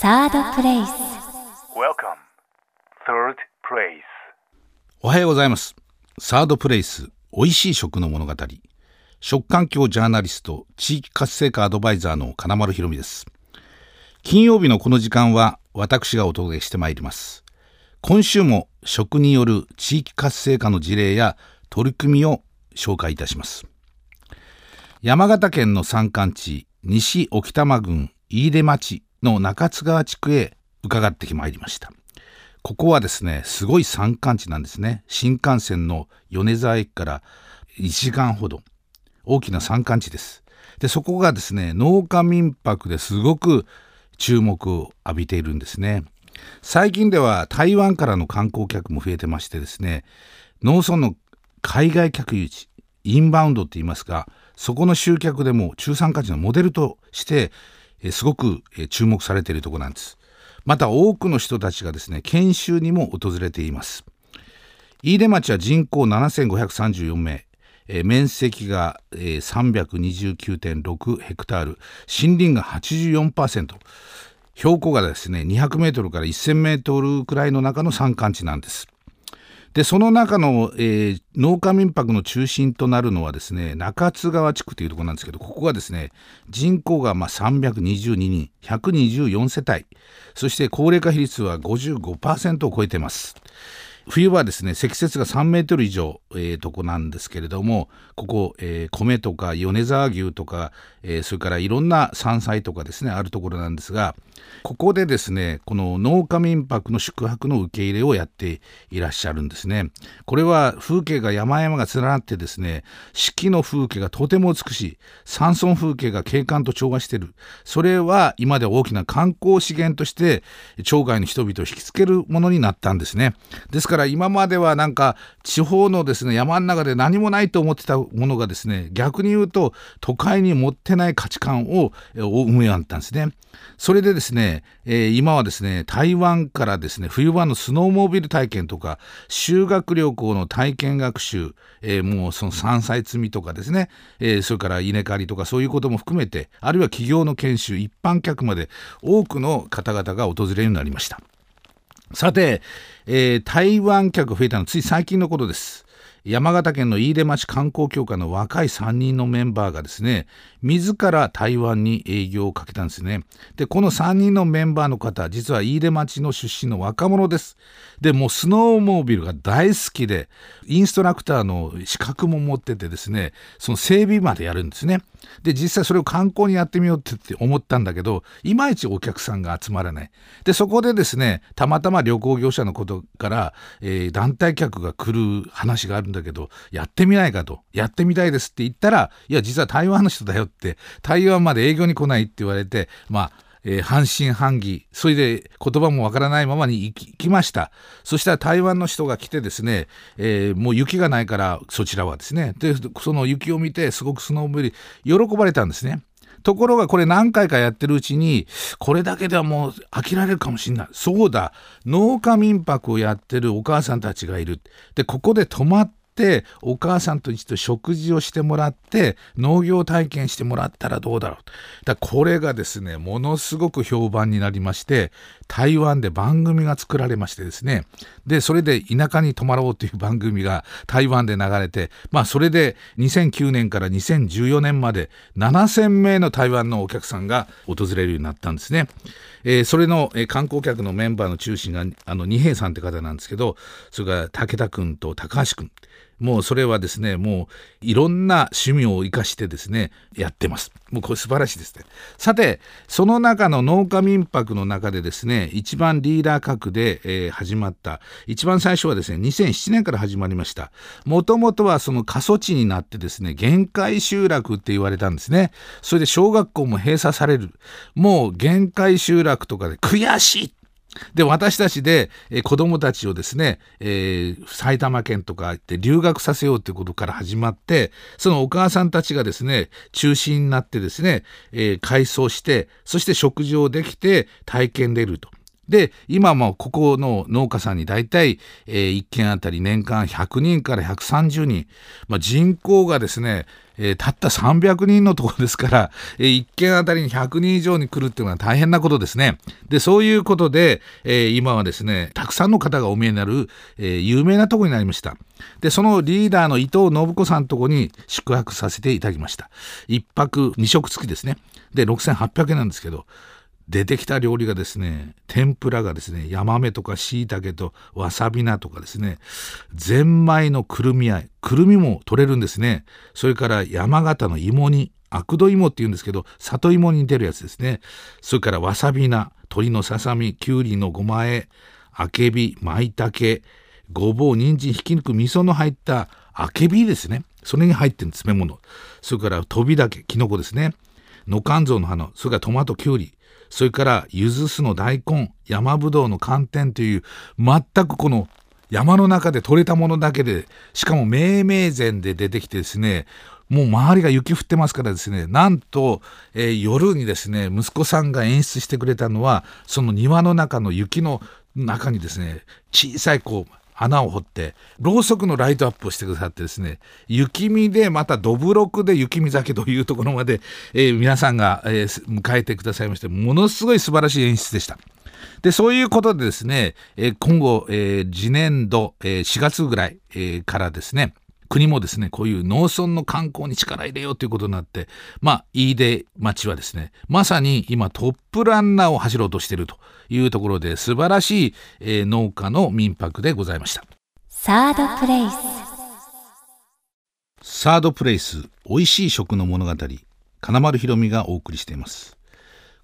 サードプレイス Welcome. Third place. おはようございます。サードプレイス、美味しい食の物語。食環境ジャーナリスト、地域活性化アドバイザーの金丸ひろみです。金曜日のこの時間は、私がお届けしてまいります。今週も食による地域活性化の事例や取り組みを紹介いたします。山形県の山間地、西沖多摩郡飯豊町の中津川地区へ伺ってまいりました。ここはですね、すごい山間地なんですね。新幹線の米沢駅から1時間ほど。大きな山間地です。で、そこがですね、農家民泊ですごく注目を浴びているんですね。最近では台湾からの観光客も増えてましてですね、農村の海外客誘致、インバウンドって言いますか、そこの集客でも中山間地のモデルとして、えすごくえ注目されているところなんです。また多くの人たちがですね研修にも訪れています。飯豊町は人口7534名。えー面積が、えー329.6ヘクタール。森林が84%標高がですね200メートルから1000メートルくらいの中の山間地なんです。でその中の、えー農家民泊の中心となるのはですね中津川地区というところなんですけどここがですね人口がまあ322人124世帯そして高齢化比率は55%を超えています。冬はですね積雪が3メートル以上、えーとこなんですけれどもここ、えー米とか米沢牛とか、えーそれからいろんな山菜とかですねあるところなんですがここでですねこの農家民泊の宿泊の受け入れをやっていらっしゃるんですね。これは風景が山々が連なってですね四季の風景がとても美しい山村風景が景観と調和してる。それは今では大きな観光資源として町外の人々を引きつけるものになったんですね。ですから今まではなんか地方のですね山の中で何もないと思ってたものがですね逆に言うと都会に持ってない価値観を生むようになったんですね。それでですね、えー今はですね台湾からですね冬場のスノーモービル体験とか修学旅行の体験学習、えーもうその山菜摘みとかですね、えーそれから稲刈りとかそういうことも含めてあるいは企業の研修一般客まで多くの方々が訪れるようになりました。さて、えー台湾客増えたのつい最近のことです。山形県の飯豊町観光協会の若い3人のメンバーがですね、自ら台湾に営業をかけたんですね。で、この3人のメンバーの方、実は飯豊町の出身の若者です。で、もうスノーモービルが大好きで、インストラクターの資格も持っててですね、その整備までやるんですね。で、実際それを観光にやってみようって思ったんだけど、いまいちお客さんが集まらない。で、そこでですね、たまたま旅行業者のことから、えー団体客が来る話があるんだけど、やってみないかと、やってみたいですって言ったら、いや、実は台湾の人だよって、台湾まで営業に来ないって言われて、まあ、えー半信半疑。それで言葉もわからないままに行きました。そしたら台湾の人が来てですね、えーもう雪がないからそちらはですね。でその雪を見てすごくスノーボー喜ばれたんですね。ところがこれ何回かやってるうちにこれだけではもう飽きられるかもしれない。そうだ。農家民泊をやってるお母さんたちがいる。でここで泊まってってお母さんと一度食事をしてもらって農業体験してもらったらどうだろうだこれがですねものすごく評判になりまして台湾で番組が作られましてですね。でそれで田舎に泊まろうという番組が台湾で流れてまあそれで2009年から2014年まで7000名の台湾のお客さんが訪れるようになったんですね。えーそれの、えー観光客のメンバーの中心があの二平さんって方なんですけどそれから武田君と高橋君。もうそれはですねもういろんな趣味を生かしてですねやってます。もうこれ素晴らしいですね。さてその中の農家民泊の中でですね一番リーダー格で、えー始まった一番最初はですね2007年から始まりました。もともとはその過疎地になってですね限界集落って言われたんですね。それで小学校も閉鎖される。もう限界集落とかで悔しいで私たちで、え子どもたちをですね、えー埼玉県とか行って留学させようということから始まってそのお母さんたちがですね中心になってですね、えー改装してそして食事をできて体験でると。で今もここの農家さんに大体、えー、1軒あたり年間100人から130人、まあ、人口がですねえー、たった300人のところですから、えー、1件あたりに100人以上に来るっていうのは大変なことですね。で、そういうことで、えー、今はですね、たくさんの方がお見えになる、え有名なとこになりました。で、そのリーダーの伊藤信子さんのとこに宿泊させていただきました。1泊2食付きですね。で、6800円なんですけど、出てきた料理がですね天ぷらがですねヤマメとかしいたけとわさび菜とかですねゼンマイのくるみあいくるみも取れるんですね。それから山形の芋煮悪土芋っていうんですけど里芋に似てるやつですね。それからわさび菜鶏のささみきゅうりのごまえあけびまいたけごぼう人参ひき肉味噌の入ったあけびですね。それに入ってる詰め物。それから飛びだけきのこですね。のかんぞうの花それからトマトきゅうり。それからゆず酢の大根山ぶどうの寒天という全くこの山の中で採れたものだけでしかも命名前で出てきてですねもう周りが雪降ってますからですねなんと、えー、夜にですね息子さんが演出してくれたのはその庭の中の雪の中にですね小さいこう穴を掘ってろうそくのライトアップをしてくださってですね雪見でまたどぶろくで雪見酒というところまで、えー、皆さんが、えー、迎えてくださいましてものすごい素晴らしい演出でした。でそういうことでですね、えー、今後、えー、次年度、えー、4月ぐらい、えー、からですね国もですねこういう農村の観光に力入れようということになってまあ飯出町はですねまさに今トップランナーを走ろうとしているというところで素晴らしい、えー、農家の民泊でございました。サードプレイス。サードプレイス美味しい食の物語金丸ひろみがお送りしています。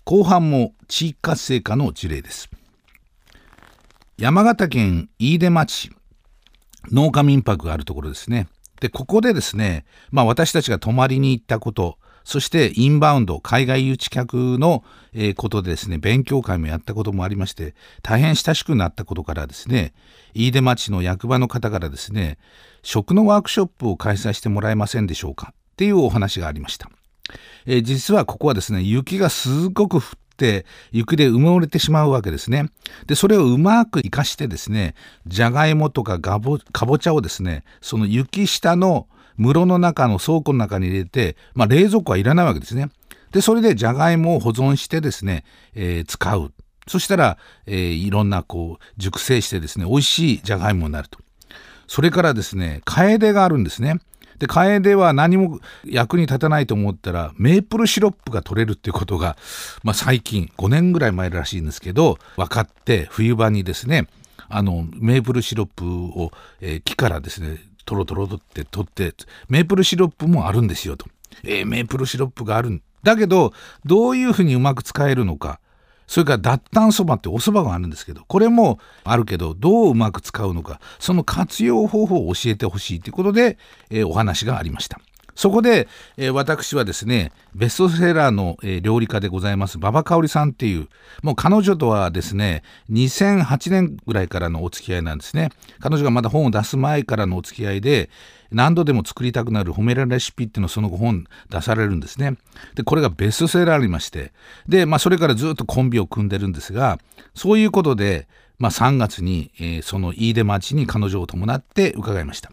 後半も地域活性化の事例です。山形県飯豊町農家民泊があるところですねでここでですねまあ私たちが泊まりに行ったことそしてインバウンド、海外誘致客の、ことでですね、勉強会もやったこともありまして、大変親しくなったことからですね、飯豊町の役場の方からですね、食のワークショップを開催してもらえませんでしょうかっていうお話がありました。えー、実はここはですね、雪がすごく降って雪で埋もれてしまうわけですね。で、それをうまく活かしてですね、じゃがいもとかかぼちゃをですね、その雪下の室の中の倉庫の中に入れて、まあ、冷蔵庫はいらないわけですね。で、それでじゃがいもを保存してですね、えー、使う。そしたら、えー、いろんなこう熟成してですね、美味しいじゃがいもになると。それからですね、カエデがあるんですね。で、カエデは何も役に立たないと思ったら、メープルシロップが取れるっていうことが、まあ、最近、5年ぐらい前らしいんですけど、分かって、冬場にですね、あの、メープルシロップを、えー、木からですね、トロトロとって取ってメープルシロップもあるんですよと、えー、メープルシロップがあるんだけどどういうふうにうまく使えるのかそれから韃靼そばってお蕎麦があるんですけどこれもあるけどどううまく使うのかその活用方法を教えてほしいということで、えー、お話がありました。そこで、えー、私はですね、ベストセラーの、えー、料理家でございます、馬場香織さんっていう、もう彼女とはですね、2008年ぐらいからのお付き合いなんですね。彼女がまだ本を出す前からのお付き合いで、何度でも作りたくなる褒められレシピっていうのをその後本出されるんですね。で、これがベストセラーありまして、で、まあそれからずっとコンビを組んでるんですが、そういうことで、まあ3月に、えー、その飯豊町に彼女を伴って伺いました。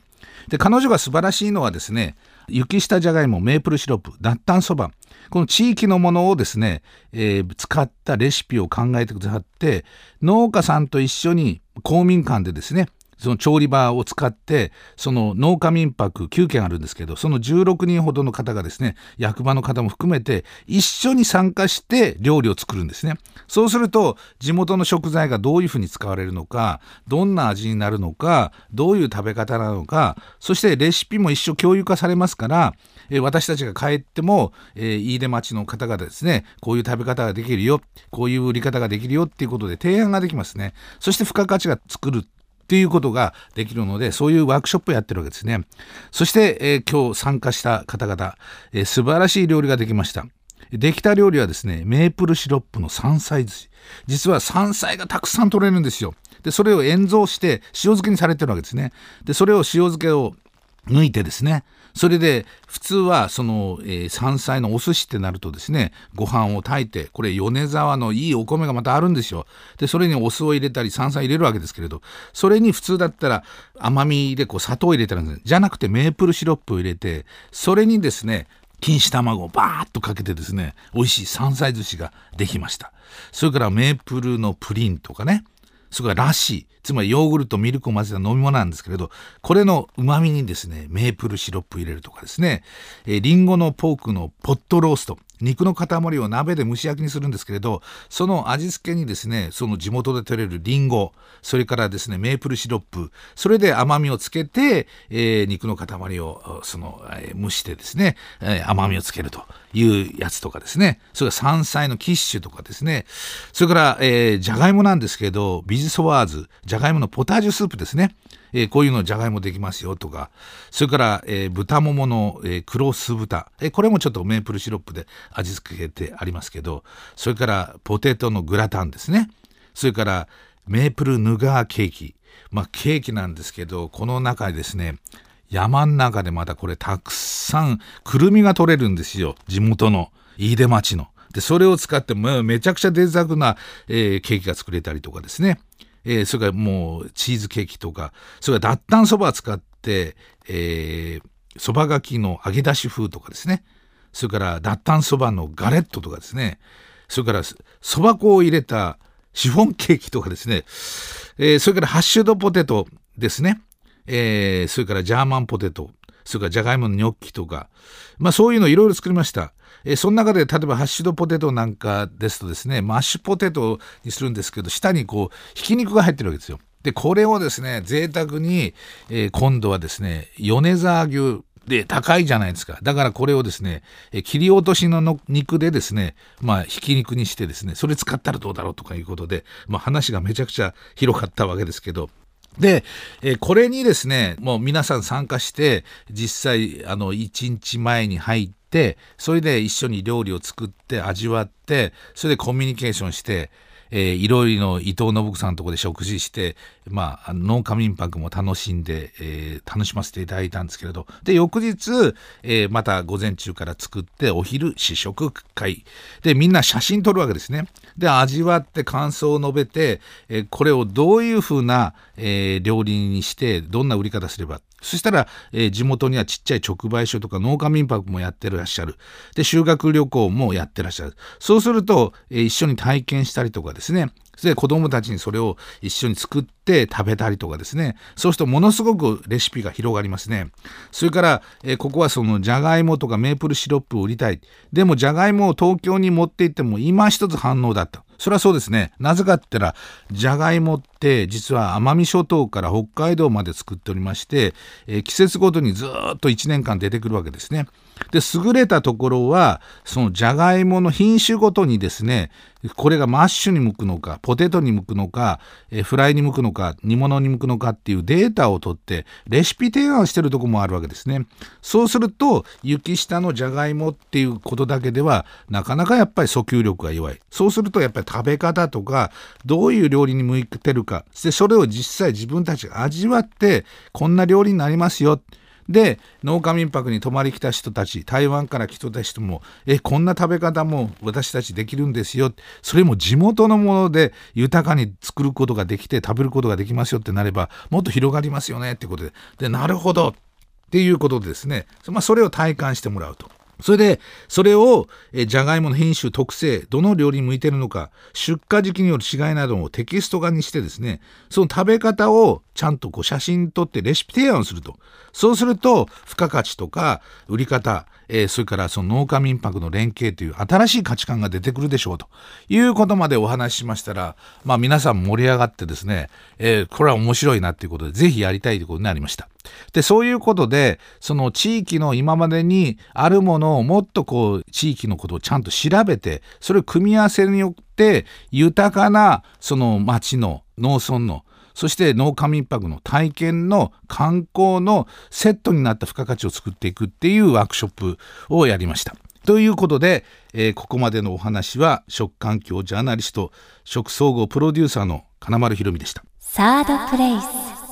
で、彼女が素晴らしいのはですね、雪下じゃがいもメープルシロップ脱炭そばこの地域のものをですね、えー、使ったレシピを考えてくださって農家さんと一緒に公民館でですねその調理場を使ってその農家民泊9軒あるんですけどその16人ほどの方がですね役場の方も含めて一緒に参加して料理を作るんですね。そうすると地元の食材がどういうふうに使われるのかどんな味になるのかどういう食べ方なのかそしてレシピも一緒共有化されますからえ私たちが帰っても、えー、飯出町の方々ですねこういう食べ方ができるよこういう売り方ができるよっていうことで提案ができますね。そして付加価値が作るっていうことができるのでそういうワークショップをやってるわけですね。そして、えー、今日参加した方々、えー、素晴らしい料理ができました。できた料理はですねメープルシロップの山菜寿司。実は山菜がたくさん取れるんですよ。でそれを塩蔵して塩漬けにされてるわけですね。でそれを塩漬けを抜いてですね。それで普通はその、えー山菜のお寿司ってなるとですねご飯を炊いてこれ米沢のいいお米がまたあるんですよ。でそれにお酢を入れたり山菜入れるわけですけれどそれに普通だったら甘みでこう砂糖を入れてるんですじゃなくてメープルシロップを入れてそれにですね錦糸卵をバーッとかけてですね美味しい山菜寿司ができました。それからメープルのプリンとかね。それからラッシーつまりヨーグルトミルクを混ぜた飲み物なんですけれどこれのうまみにですねメープルシロップ入れるとかですね、えーリンゴのポークのポットロースト。肉の塊を鍋で蒸し焼きにするんですけれどその味付けにですねその地元で採れるリンゴそれからですねメープルシロップそれで甘みをつけて、えー肉の塊をその、えー蒸してですね、えー甘みをつけるというやつとかですね。それから山菜のキッシュとかですね。それから、えー、じゃがいもなんですけどビジソワーズじゃがいものポタージュスープですね、えーこういうのじゃがいもできますよとかそれから、えー豚ももの、えー黒酢豚、えーこれもちょっとメープルシロップで味付けてありますけどそれからポテトのグラタンですね。それからメープルヌガーケーキ。まあケーキなんですけどこの中にですね山ん中でまたこれたくさんくるみが取れるんですよ。地元の飯豊町の。でそれを使ってもめちゃくちゃ贅沢な、えーケーキが作れたりとかですね、えーそれからもうチーズケーキとかそれから脱炭そばを使ってえーそばがきの揚げ出し風とかですね。それから脱炭そばのガレットとかですね。それからそば粉を入れたシフォンケーキとかですね、えーそれからハッシュドポテトですね、えーそれからジャーマンポテト。それからじゃがいものニョッキとか、まあそういうのいろいろ作りました。えーその中で例えばハッシュドポテトなんかですとですね、マッシュポテトにするんですけど、下にこう、ひき肉が入ってるわけですよ。で、これをですね、贅沢に、えー今度はですね、米沢牛で高いじゃないですか。だからこれをですね、えー切り落としのの肉でですね、まあ、ひき肉にしてですね、それ使ったらどうだろうとかいうことで、まあ話がめちゃくちゃ広かったわけですけど、で、えこれにですね、もう皆さん参加して、実際、あの、1日前に入って、それで一緒に料理を作って味わって、それでコミュニケーションして、えーいろいろの伊藤信子さんのとこで食事して、まあ、農家民泊も楽しんで、えー楽しませていただいたんですけれど、で、翌日、えーまた午前中から作って、お昼試食会。で、みんな写真撮るわけですね。で、味わって感想を述べて、えーこれをどういうふうな、え料理にして、どんな売り方すれば。そしたら、え地元にはちっちゃい直売所とか農家民泊もやってらっしゃる。で、修学旅行もやってらっしゃる。そうすると、え一緒に体験したりとかですね。で、子供たちにそれを一緒に作って食べたりとかですね。そうするとものすごくレシピが広がりますね。それから、えーここはそのじゃがいもとかメープルシロップを売りたい。でもじゃがいもを東京に持って行っても今一つ反応だった。それはそうですね。なぜかって言ったら、じゃがいもって実は奄美諸島から北海道まで作っておりまして、えー季節ごとにずっと1年間出てくるわけですね。で、優れたところは、そのじゃがいもの品種ごとにですね、これがマッシュに向くのか、ポテトに向くのか、えーフライに向くのか、煮物に向くのかっていうデータを取って、レシピ提案してるとこもあるわけですね。そうすると、雪下のじゃがいもっていうことだけでは、なかなかやっぱり訴求力が弱い。そうすると、やっぱり食べ方とか、どういう料理に向いてるか、で、それを実際自分たちが味わって、こんな料理になりますよ。で農家民泊に泊まり来た人たち台湾から来た人もえこんな食べ方も私たちできるんですよ。それも地元のもので豊かに作ることができて食べることができますよってなればもっと広がりますよねってことで。でなるほど。っていうことでですね、まあ、それを体感してもらうと。それで、それを、えじゃがいもの品種、特性、どの料理に向いてるのか、出荷時期による違いなどをテキスト化にしてですね、その食べ方をちゃんとこう写真撮ってレシピ提案をすると。そうすると、付加価値とか、売り方、えーそれからその農家民泊の連携という新しい価値観が出てくるでしょうということまでお話ししましたら、まあ皆さん盛り上がってですね、えーこれは面白いなっていうことで、ぜひやりたいということになりました。で、そういうことで、その地域の今までにあるものをもっとこう、地域のことをちゃんと調べて、それを組み合わせによって、豊かなその町の農村のそして農家民泊の体験の観光のセットになった付加価値を作っていくっていうワークショップをやりました。ということで、えーここまでのお話は食環境ジャーナリスト食総合プロデューサーの金丸ひろみでした。サードプレイス